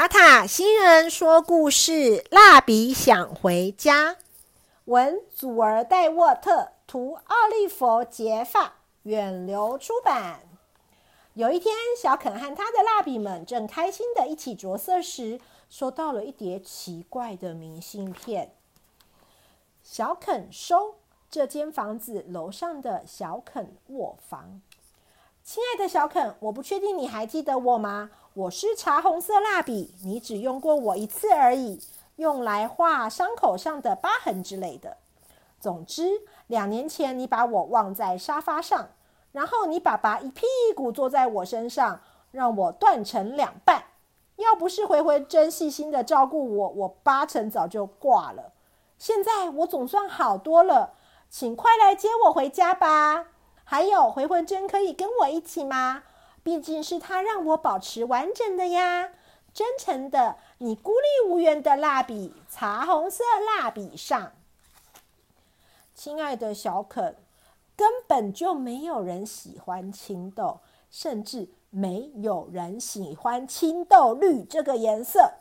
塔塔新人说故事：蜡笔想回家。文：祖尔戴沃特，图：奥利弗杰发，远流出版。有一天，小肯和他的蜡笔们正开心的一起着色时，收到了一叠奇怪的明信片。小肯收这间房子楼上的小肯卧房。亲爱的小肯，我不确定你还记得我吗？我是茶红色蜡笔，你只用过我一次而已，用来画伤口上的疤痕之类的。总之，两年前你把我忘在沙发上，然后你爸爸一屁股坐在我身上，让我断成两半。要不是回回真细心的照顾我，我八成早就挂了。现在我总算好多了，请快来接我回家吧。还有回魂针可以跟我一起吗？毕竟是他让我保持完整的呀。真诚的，你孤立无援的蜡笔，茶红色蜡笔上。亲爱的小肯，根本就没有人喜欢青豆，甚至没有人喜欢青豆绿这个颜色。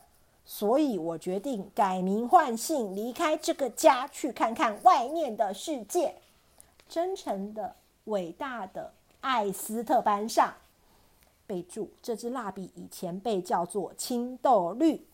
所以我决定改名换姓，离开这个家，去看看外面的世界。真诚的。伟大的艾斯特班上，备注：这支蜡笔以前被叫做青豆绿。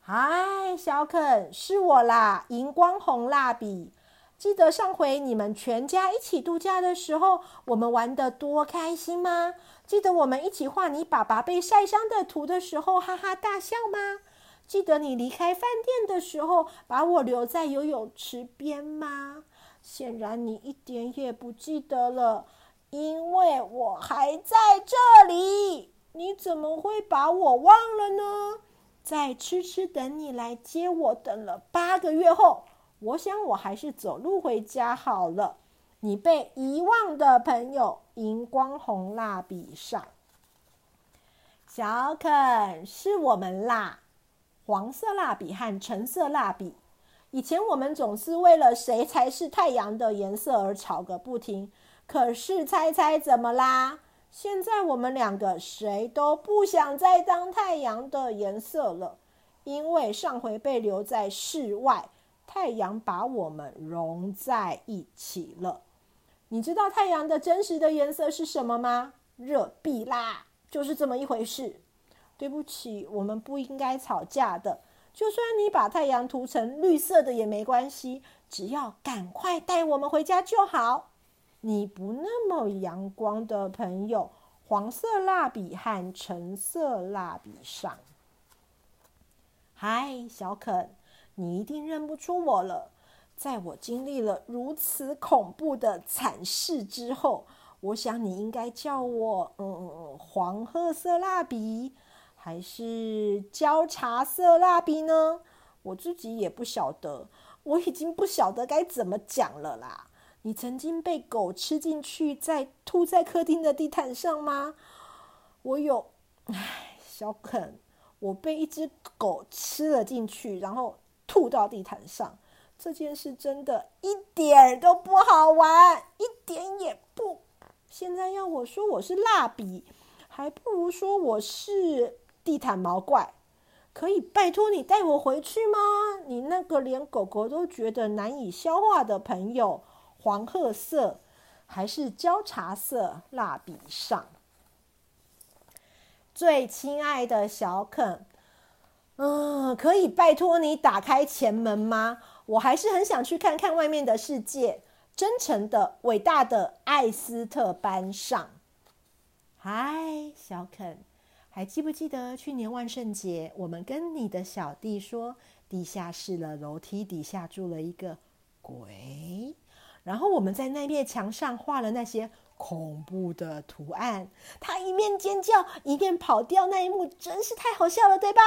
嗨，小肯，是我啦，荧光红蜡笔。记得上回你们全家一起度假的时候，我们玩的多开心吗？记得我们一起画你爸爸被晒伤的图的时候，哈哈大笑吗？记得你离开饭店的时候，把我留在游泳池边吗？显然你一点也不记得了，因为我还在这里。你怎么会把我忘了呢？在痴痴等你来接我，等了八个月后，我想我还是走路回家好了。你被遗忘的朋友，荧光红蜡笔上，小肯是我们啦，黄色蜡笔和橙色蜡笔。以前我们总是为了谁才是太阳的颜色而吵个不停，可是猜猜怎么啦？现在我们两个谁都不想再当太阳的颜色了，因为上回被留在室外，太阳把我们融在一起了。你知道太阳的真实的颜色是什么吗？热碧啦，就是这么一回事。对不起，我们不应该吵架的。就算你把太阳涂成绿色的也没关系，只要赶快带我们回家就好。你不那么阳光的朋友，黄色蜡笔和橙色蜡笔上。嗨，小肯，你一定认不出我了。在我经历了如此恐怖的惨事之后，我想你应该叫我嗯黄褐色蜡笔。还是焦茶色蜡笔呢？我自己也不晓得，我已经不晓得该怎么讲了啦。你曾经被狗吃进去，再吐在客厅的地毯上吗？我有，唉，小肯，我被一只狗吃了进去，然后吐到地毯上。这件事真的一点儿都不好玩，一点也不。现在要我说我是蜡笔，还不如说我是。地毯毛怪，可以拜托你带我回去吗？你那个连狗狗都觉得难以消化的朋友，黄褐色还是焦茶色蜡笔上？最亲爱的小肯，嗯，可以拜托你打开前门吗？我还是很想去看看外面的世界。真诚的、伟大的艾斯特班上，嗨，小肯。还记不记得去年万圣节，我们跟你的小弟说，地下室的楼梯底下住了一个鬼，然后我们在那面墙上画了那些恐怖的图案，他一面尖叫一面跑掉，那一幕真是太好笑了，对吧？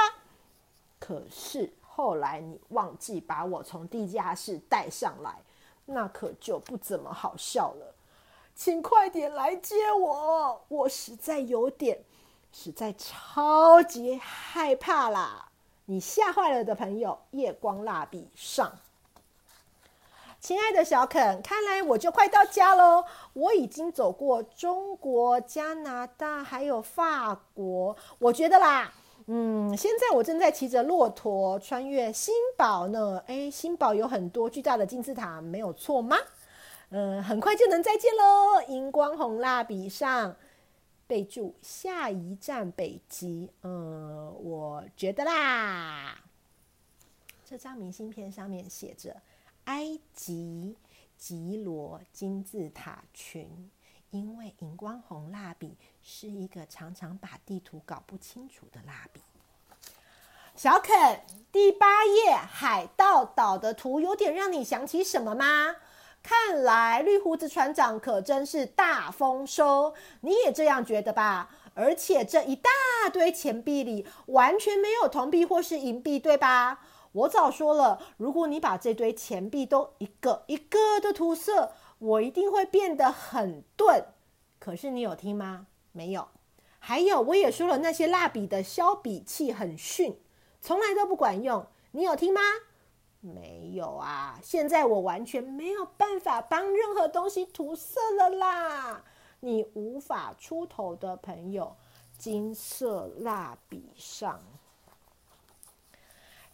可是后来你忘记把我从地下室带上来，那可就不怎么好笑了。请快点来接我，我实在有点。实在超级害怕啦！你吓坏了的朋友，夜光蜡笔上。亲爱的小肯，看来我就快到家喽。我已经走过中国、加拿大，还有法国。我觉得啦，嗯，现在我正在骑着骆驼穿越新堡呢。哎，新堡有很多巨大的金字塔，没有错吗？嗯，很快就能再见喽。荧光红蜡笔上备注：下一站北极。嗯，我觉得啦。这张明信片上面写着埃及吉罗金字塔群。因为荧光红蜡笔是一个常常把地图搞不清楚的蜡笔。小肯，第八页海盗岛的图有点让你想起什么吗？看来绿胡子船长可真是大丰收，你也这样觉得吧？而且这一大堆钱币里完全没有铜币或是银币，对吧？我早说了，如果你把这堆钱币都一个一个的涂色。我一定会变得很钝，可是你有听吗？没有。还有，我也说了，那些蜡笔的削笔器很逊，从来都不管用。你有听吗？没有啊。现在我完全没有办法帮任何东西涂色了啦。你无法出头的朋友，金色蜡笔上，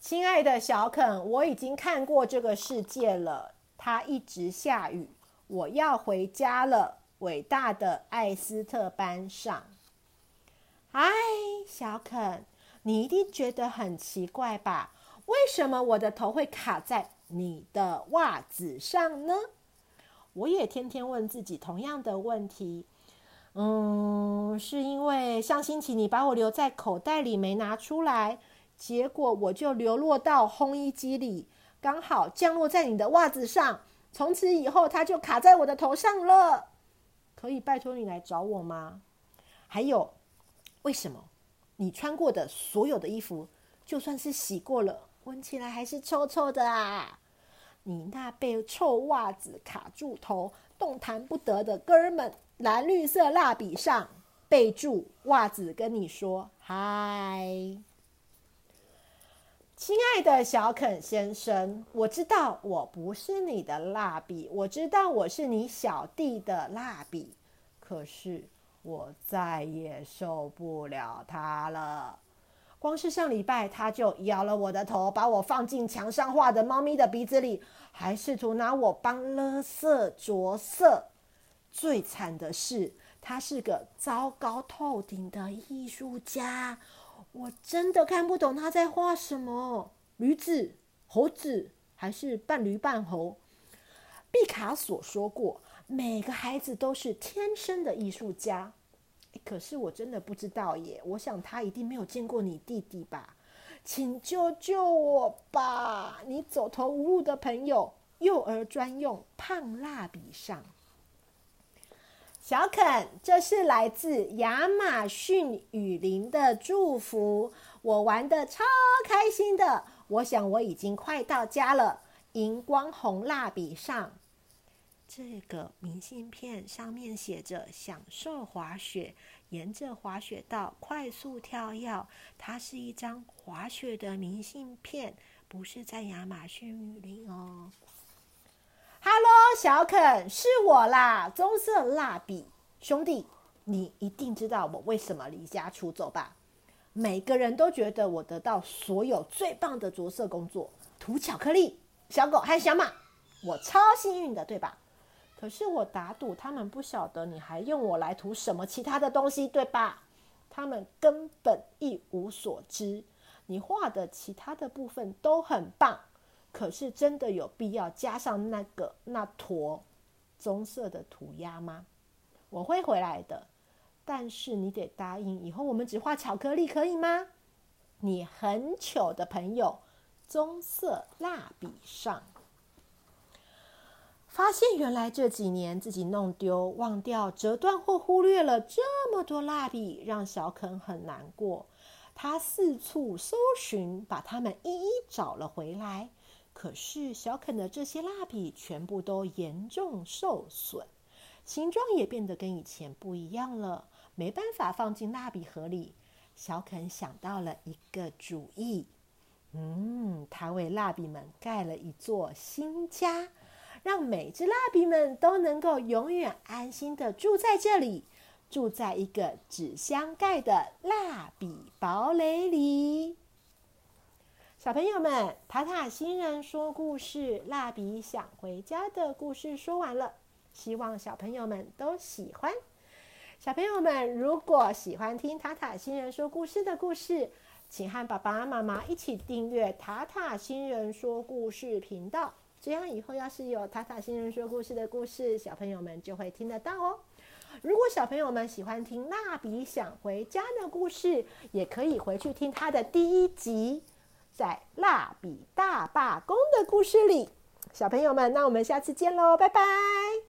亲爱的小肯，我已经看过这个世界了，它一直下雨。我要回家了，伟大的艾斯特班上。嗨，小肯，你一定觉得很奇怪吧？为什么我的头会卡在你的袜子上呢？我也天天问自己同样的问题。嗯，是因为上星期你把我留在口袋里没拿出来，结果我就流落到烘衣机里，刚好降落在你的袜子上。从此以后，它就卡在我的头上了。可以拜托你来找我吗？还有，为什么你穿过的所有的衣服，就算是洗过了，闻起来还是臭臭的啊？你那被臭袜子卡住头、动弹不得的哥们，蓝绿色蜡笔上备注：袜子跟你说嗨。亲爱的小肯先生，我知道我不是你的蜡笔，我知道我是你小弟的蜡笔，可是我再也受不了他了。光是上礼拜，他就咬了我的头，把我放进墙上画的猫咪的鼻子里，还试图拿我帮勒色着色。最惨的是，他是个糟糕透顶的艺术家。我真的看不懂他在画什么，驴子、猴子还是半驴半猴？毕卡索说过，每个孩子都是天生的艺术家。可是我真的不知道耶，我想他一定没有见过你弟弟吧？请救救我吧！你走投无路的朋友，幼儿专用胖蜡笔上。小肯，这是来自亚马逊雨林的祝福。我玩的超开心的，我想我已经快到家了。荧光红蜡笔上，这个明信片上面写着“享受滑雪，沿着滑雪道快速跳跃”。它是一张滑雪的明信片，不是在亚马逊雨林哦。Hello，小肯，是我啦，棕色蜡笔兄弟，你一定知道我为什么离家出走吧？每个人都觉得我得到所有最棒的着色工作，涂巧克力、小狗和小马，我超幸运的，对吧？可是我打赌他们不晓得你还用我来涂什么其他的东西，对吧？他们根本一无所知。你画的其他的部分都很棒。可是真的有必要加上那个那坨棕色的涂鸦吗？我会回来的，但是你得答应，以后我们只画巧克力，可以吗？你很糗的朋友，棕色蜡笔上，发现原来这几年自己弄丢、忘掉、折断或忽略了这么多蜡笔，让小肯很难过。他四处搜寻，把它们一一找了回来。可是小肯的这些蜡笔全部都严重受损，形状也变得跟以前不一样了，没办法放进蜡笔盒里。小肯想到了一个主意，嗯，他为蜡笔们盖了一座新家，让每只蜡笔们都能够永远安心的住在这里。住在一个纸箱盖的蜡笔堡垒里。小朋友们，塔塔星人说故事，蜡笔想回家的故事说完了，希望小朋友们都喜欢。小朋友们，如果喜欢听塔塔星人说故事的故事，请和爸爸妈妈一起订阅塔塔星人说故事频道，这样以后要是有塔塔星人说故事的故事，小朋友们就会听得到哦。如果小朋友们喜欢听蜡笔想回家的故事，也可以回去听他的第一集。在蜡笔大罢工的故事里，小朋友们，那我们下次见喽，拜拜。